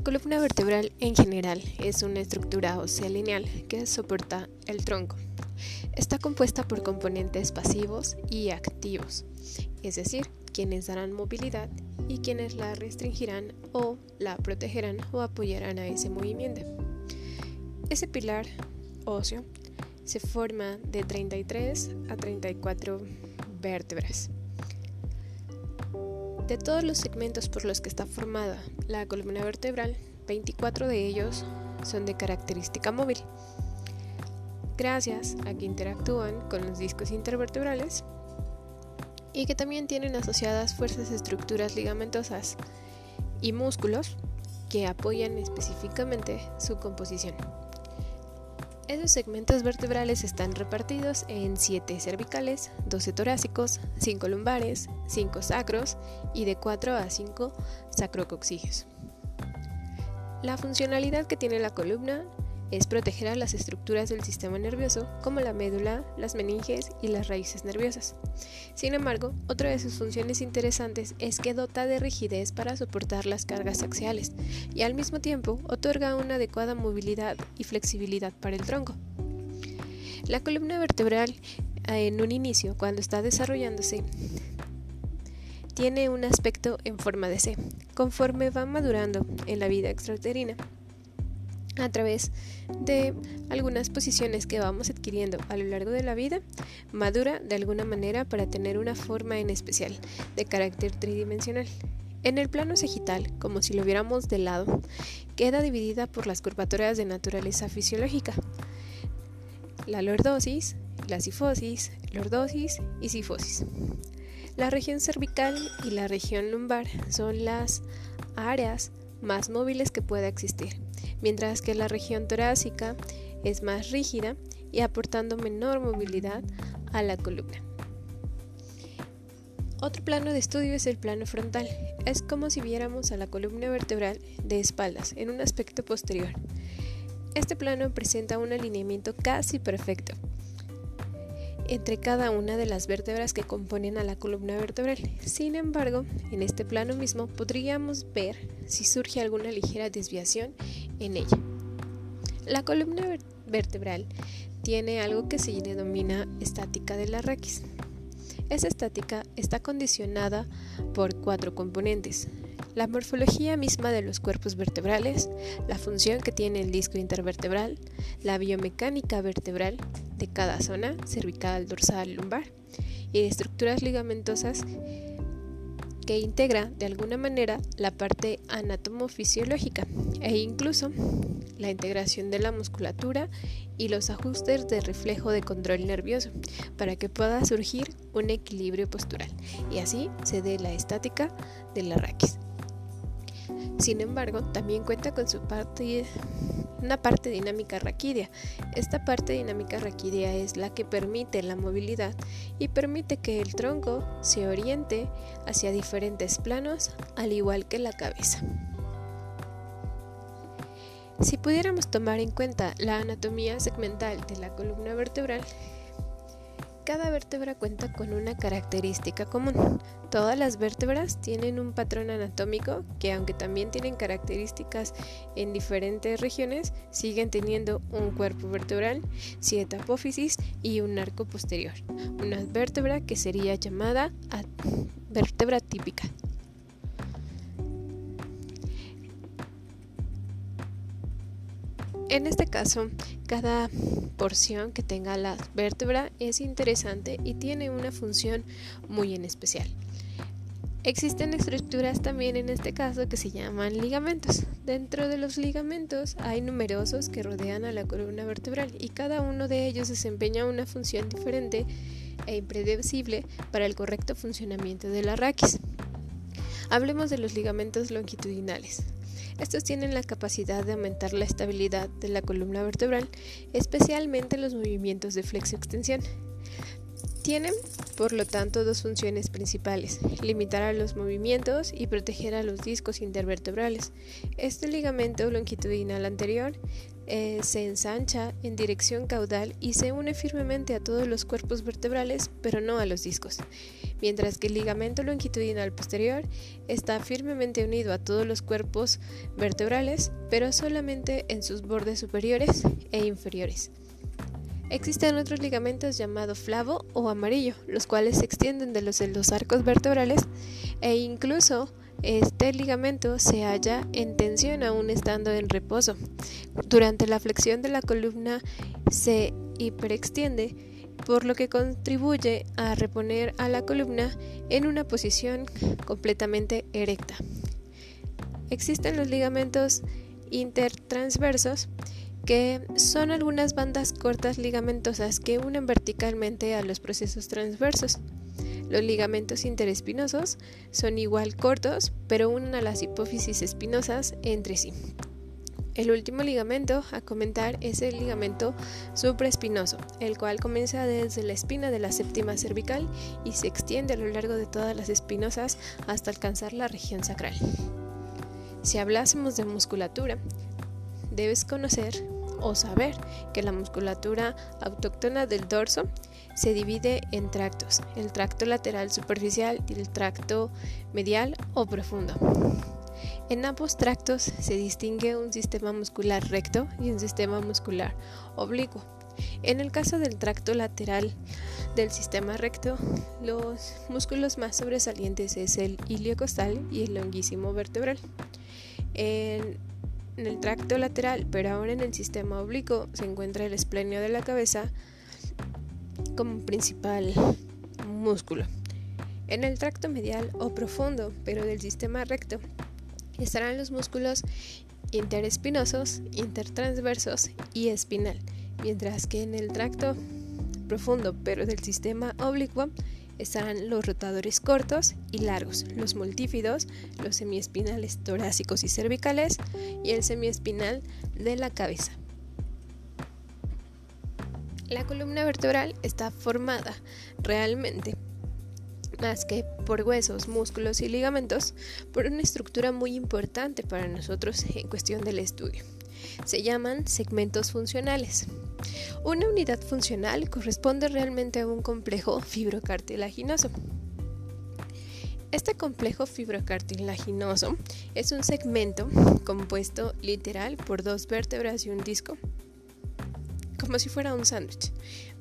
La columna vertebral en general es una estructura ósea lineal que soporta el tronco. Está compuesta por componentes pasivos y activos, es decir, quienes darán movilidad y quienes la restringirán o la protegerán o apoyarán a ese movimiento. Ese pilar óseo se forma de 33 a 34 vértebras. De todos los segmentos por los que está formada la columna vertebral, 24 de ellos son de característica móvil, gracias a que interactúan con los discos intervertebrales y que también tienen asociadas fuerzas estructuras ligamentosas y músculos que apoyan específicamente su composición. Esos segmentos vertebrales están repartidos en 7 cervicales, 12 torácicos, 5 lumbares, 5 sacros y de 4 a 5 sacrococcígeos. La funcionalidad que tiene la columna es proteger a las estructuras del sistema nervioso como la médula, las meninges y las raíces nerviosas. Sin embargo, otra de sus funciones interesantes es que dota de rigidez para soportar las cargas axiales y al mismo tiempo otorga una adecuada movilidad y flexibilidad para el tronco. La columna vertebral en un inicio, cuando está desarrollándose, tiene un aspecto en forma de C. Conforme va madurando en la vida extrauterina, a través de algunas posiciones que vamos adquiriendo a lo largo de la vida, madura de alguna manera para tener una forma en especial de carácter tridimensional. En el plano sagital, como si lo viéramos de lado, queda dividida por las curvaturas de naturaleza fisiológica. La lordosis, la sifosis, lordosis y sifosis. La región cervical y la región lumbar son las áreas más móviles que pueda existir mientras que la región torácica es más rígida y aportando menor movilidad a la columna. Otro plano de estudio es el plano frontal. Es como si viéramos a la columna vertebral de espaldas en un aspecto posterior. Este plano presenta un alineamiento casi perfecto entre cada una de las vértebras que componen a la columna vertebral. Sin embargo, en este plano mismo podríamos ver si surge alguna ligera desviación en ella. La columna vertebral tiene algo que se denomina estática de la raquis. Esa estática está condicionada por cuatro componentes. La morfología misma de los cuerpos vertebrales, la función que tiene el disco intervertebral, la biomecánica vertebral de cada zona, cervical, dorsal, lumbar, y estructuras ligamentosas que integra de alguna manera la parte anatomofisiológica e incluso la integración de la musculatura y los ajustes de reflejo de control nervioso para que pueda surgir un equilibrio postural y así se dé la estática de la raquis. Sin embargo, también cuenta con su parte, una parte dinámica raquídea. Esta parte dinámica raquídea es la que permite la movilidad y permite que el tronco se oriente hacia diferentes planos, al igual que la cabeza. Si pudiéramos tomar en cuenta la anatomía segmental de la columna vertebral, cada vértebra cuenta con una característica común. Todas las vértebras tienen un patrón anatómico que aunque también tienen características en diferentes regiones, siguen teniendo un cuerpo vertebral, siete apófisis y un arco posterior. Una vértebra que sería llamada vértebra típica. En este caso, cada porción que tenga la vértebra es interesante y tiene una función muy en especial. Existen estructuras también en este caso que se llaman ligamentos. Dentro de los ligamentos hay numerosos que rodean a la columna vertebral y cada uno de ellos desempeña una función diferente e impredecible para el correcto funcionamiento de la raquis. Hablemos de los ligamentos longitudinales. Estos tienen la capacidad de aumentar la estabilidad de la columna vertebral, especialmente en los movimientos de flexo-extensión. Tienen, por lo tanto, dos funciones principales, limitar a los movimientos y proteger a los discos intervertebrales. Este ligamento longitudinal anterior eh, se ensancha en dirección caudal y se une firmemente a todos los cuerpos vertebrales, pero no a los discos, mientras que el ligamento longitudinal posterior está firmemente unido a todos los cuerpos vertebrales, pero solamente en sus bordes superiores e inferiores. Existen otros ligamentos llamados flavo o amarillo, los cuales se extienden de los, de los arcos vertebrales e incluso este ligamento se halla en tensión aún estando en reposo. Durante la flexión de la columna se hiperextiende, por lo que contribuye a reponer a la columna en una posición completamente erecta. Existen los ligamentos intertransversos, que son algunas bandas cortas ligamentosas que unen verticalmente a los procesos transversos. Los ligamentos interespinosos son igual cortos, pero unen a las hipófisis espinosas entre sí. El último ligamento a comentar es el ligamento supraespinoso, el cual comienza desde la espina de la séptima cervical y se extiende a lo largo de todas las espinosas hasta alcanzar la región sacral. Si hablásemos de musculatura, debes conocer o saber que la musculatura autóctona del dorso se divide en tractos, el tracto lateral superficial y el tracto medial o profundo. En ambos tractos se distingue un sistema muscular recto y un sistema muscular oblicuo. En el caso del tracto lateral del sistema recto, los músculos más sobresalientes es el iliocostal y el longuísimo vertebral. En en el tracto lateral, pero ahora en el sistema oblicuo, se encuentra el esplenio de la cabeza como principal músculo. En el tracto medial o profundo, pero del sistema recto, estarán los músculos interespinosos, intertransversos y espinal, mientras que en el tracto profundo, pero del sistema oblicuo, están los rotadores cortos y largos, los multífidos, los semiespinales torácicos y cervicales y el semiespinal de la cabeza. La columna vertebral está formada realmente más que por huesos, músculos y ligamentos, por una estructura muy importante para nosotros en cuestión del estudio. Se llaman segmentos funcionales. Una unidad funcional corresponde realmente a un complejo fibrocartilaginoso. Este complejo fibrocartilaginoso es un segmento compuesto literal por dos vértebras y un disco, como si fuera un sándwich.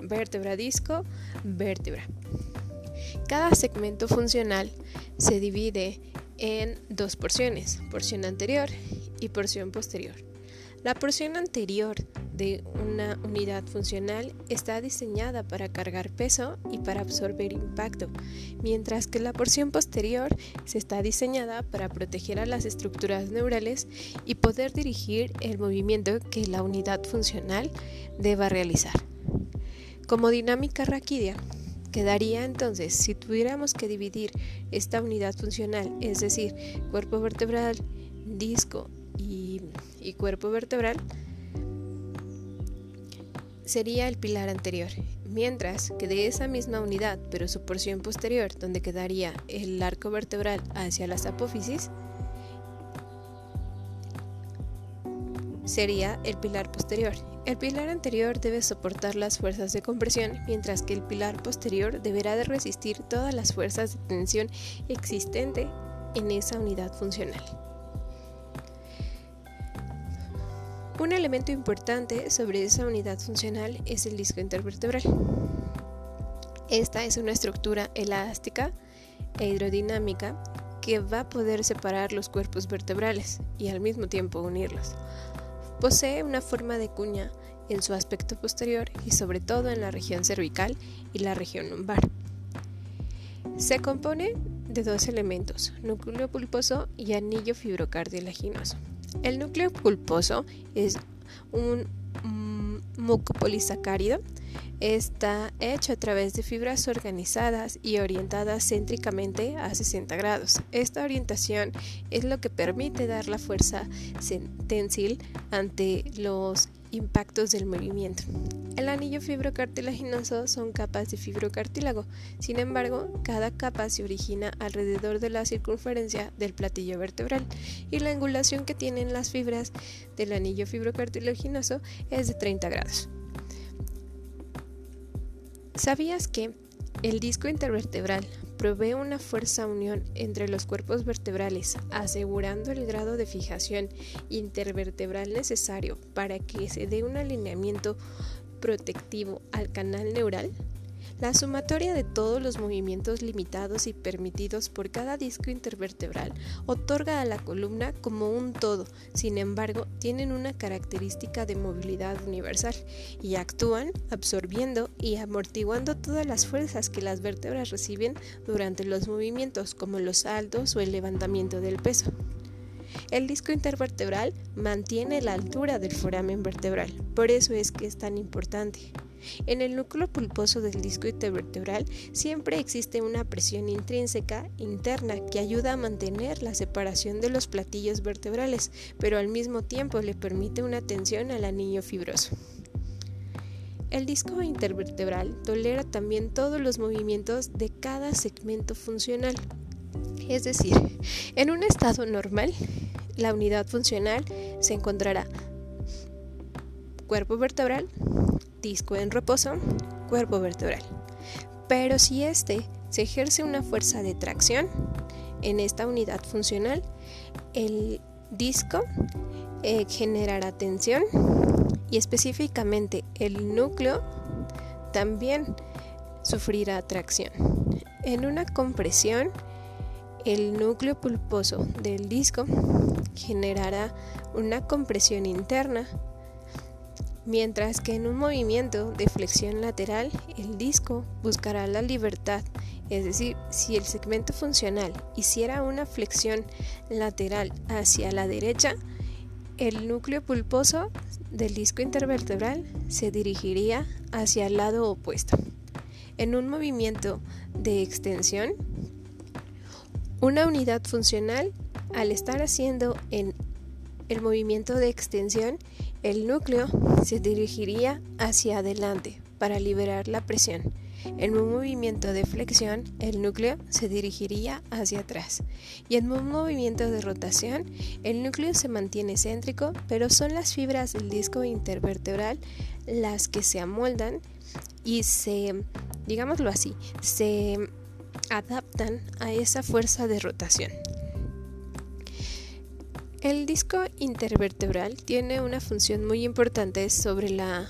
Vértebra, disco, vértebra. Cada segmento funcional se divide en dos porciones, porción anterior y porción posterior. La porción anterior de una unidad funcional está diseñada para cargar peso y para absorber impacto, mientras que la porción posterior se está diseñada para proteger a las estructuras neurales y poder dirigir el movimiento que la unidad funcional deba realizar. Como dinámica raquídea, quedaría entonces, si tuviéramos que dividir esta unidad funcional, es decir, cuerpo vertebral, disco y, cuerpo vertebral sería el pilar anterior, mientras que de esa misma unidad, pero su porción posterior, donde quedaría el arco vertebral hacia las apófisis, sería el pilar posterior. El pilar anterior debe soportar las fuerzas de compresión, mientras que el pilar posterior deberá de resistir todas las fuerzas de tensión existente en esa unidad funcional. Un elemento importante sobre esa unidad funcional es el disco intervertebral. Esta es una estructura elástica e hidrodinámica que va a poder separar los cuerpos vertebrales y al mismo tiempo unirlos. Posee una forma de cuña en su aspecto posterior y sobre todo en la región cervical y la región lumbar. Se compone de dos elementos, núcleo pulposo y anillo fibrocartilaginoso. El núcleo pulposo es un mucopolisacárido. Está hecho a través de fibras organizadas y orientadas céntricamente a 60 grados. Esta orientación es lo que permite dar la fuerza tensil ante los impactos del movimiento. El anillo fibrocartilaginoso son capas de fibrocartílago, sin embargo, cada capa se origina alrededor de la circunferencia del platillo vertebral y la angulación que tienen las fibras del anillo fibrocartilaginoso es de 30 grados. ¿Sabías que el disco intervertebral provee una fuerza unión entre los cuerpos vertebrales, asegurando el grado de fijación intervertebral necesario para que se dé un alineamiento protectivo al canal neural? La sumatoria de todos los movimientos limitados y permitidos por cada disco intervertebral otorga a la columna como un todo, sin embargo, tienen una característica de movilidad universal y actúan absorbiendo y amortiguando todas las fuerzas que las vértebras reciben durante los movimientos, como los saltos o el levantamiento del peso. El disco intervertebral mantiene la altura del foramen vertebral, por eso es que es tan importante. En el núcleo pulposo del disco intervertebral siempre existe una presión intrínseca interna que ayuda a mantener la separación de los platillos vertebrales, pero al mismo tiempo le permite una tensión al anillo fibroso. El disco intervertebral tolera también todos los movimientos de cada segmento funcional. Es decir, en un estado normal, la unidad funcional se encontrará cuerpo vertebral, disco en reposo, cuerpo vertebral. Pero si este se ejerce una fuerza de tracción en esta unidad funcional, el disco eh, generará tensión y específicamente el núcleo también sufrirá tracción. En una compresión, el núcleo pulposo del disco generará una compresión interna mientras que en un movimiento de flexión lateral el disco buscará la libertad, es decir, si el segmento funcional hiciera una flexión lateral hacia la derecha, el núcleo pulposo del disco intervertebral se dirigiría hacia el lado opuesto. En un movimiento de extensión, una unidad funcional, al estar haciendo en el movimiento de extensión, el núcleo se dirigiría hacia adelante para liberar la presión. En un movimiento de flexión, el núcleo se dirigiría hacia atrás. Y en un movimiento de rotación, el núcleo se mantiene céntrico, pero son las fibras del disco intervertebral las que se amoldan y se, digámoslo así, se adaptan a esa fuerza de rotación. El disco intervertebral tiene una función muy importante sobre la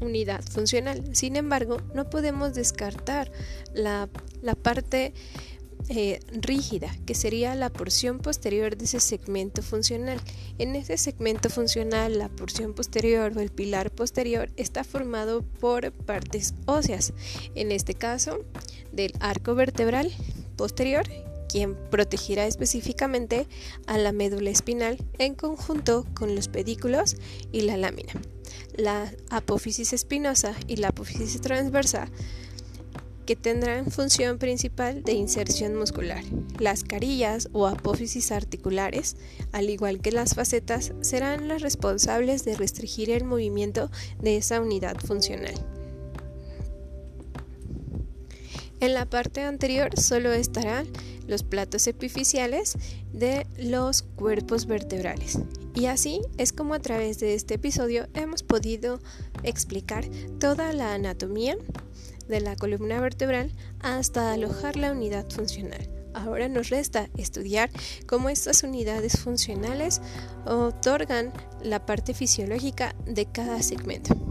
unidad funcional. Sin embargo, no podemos descartar la, parte eh, rígida, que sería la porción posterior de ese segmento funcional. En ese segmento funcional, la porción posterior o el pilar posterior está formado por partes óseas, en este caso del arco vertebral posterior quien protegirá específicamente a la médula espinal en conjunto con los pedículos y la lámina. La apófisis espinosa y la apófisis transversa que tendrán función principal de inserción muscular. Las carillas o apófisis articulares, al igual que las facetas, serán las responsables de restringir el movimiento de esa unidad funcional. En la parte anterior solo estarán los platos epifisiales de los cuerpos vertebrales. Y así es como a través de este episodio hemos podido explicar toda la anatomía de la columna vertebral hasta alojar la unidad funcional. Ahora nos resta estudiar cómo estas unidades funcionales otorgan la parte fisiológica de cada segmento.